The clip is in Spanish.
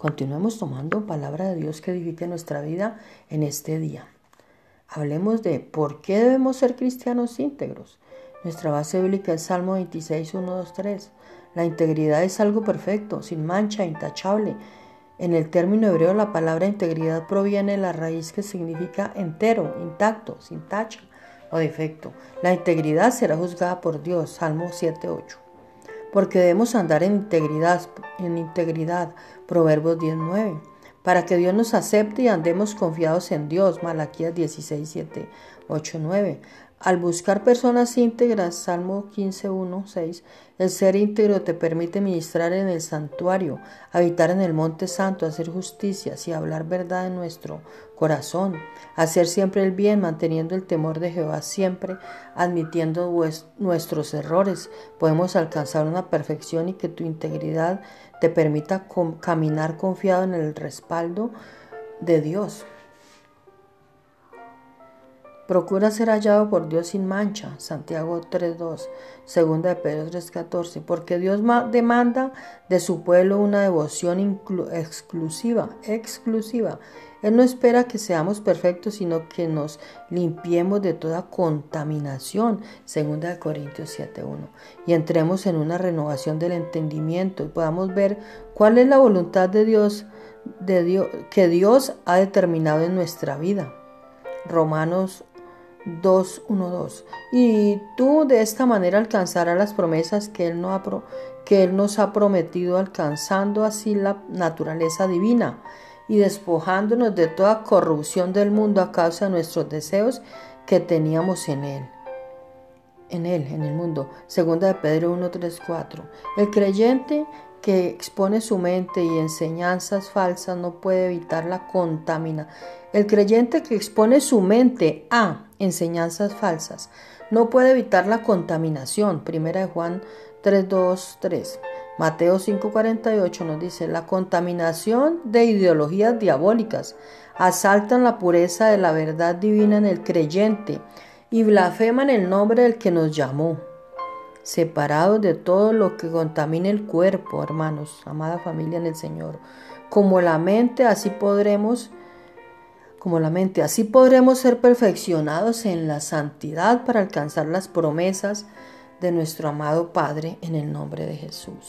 Continuemos tomando palabra de Dios que edifique nuestra vida en este día. Hablemos de por qué debemos ser cristianos íntegros. Nuestra base bíblica es Salmo 26, 1, 2, 3. La integridad es algo perfecto, sin mancha, intachable. En el término hebreo la palabra integridad proviene de la raíz que significa entero, intacto, sin tacha o defecto. La integridad será juzgada por Dios. Salmo 7, 8 porque debemos andar en integridad, en integridad, Proverbios 19, para que Dios nos acepte y andemos confiados en Dios, Malaquías 16, 7, 8, 9. Al buscar personas íntegras, Salmo 15, 1, 6, el ser íntegro te permite ministrar en el santuario, habitar en el monte santo, hacer justicias y hablar verdad en nuestro corazón, hacer siempre el bien, manteniendo el temor de Jehová siempre, admitiendo nuestros errores. Podemos alcanzar una perfección y que tu integridad te permita caminar confiado en el respaldo de Dios. Procura ser hallado por Dios sin mancha, Santiago 3.2, segunda de Pedro 3.14, porque Dios demanda de su pueblo una devoción exclusiva, exclusiva. Él no espera que seamos perfectos, sino que nos limpiemos de toda contaminación, segunda de Corintios 7.1, y entremos en una renovación del entendimiento y podamos ver cuál es la voluntad de Dios, de Dios que Dios ha determinado en nuestra vida. Romanos 2.1.2. Y tú de esta manera alcanzarás las promesas que él, nos ha prometido, alcanzando así la naturaleza divina y despojándonos de toda corrupción del mundo a causa de nuestros deseos que teníamos en él. En él, en el mundo. Segunda de Pedro 1.3.4. El creyente que expone su mente y enseñanzas falsas no puede evitar la contamina. El creyente que expone su mente a enseñanzas falsas no puede evitar la contaminación. Primera de Juan 3.2.3. Mateo 5.48 nos dice, la contaminación de ideologías diabólicas asaltan la pureza de la verdad divina en el creyente y blasfeman el nombre del que nos llamó separados de todo lo que contamine el cuerpo, hermanos, amada familia en el Señor. Como la mente, así podremos, como la mente, así podremos ser perfeccionados en la santidad para alcanzar las promesas de nuestro amado Padre en el nombre de Jesús.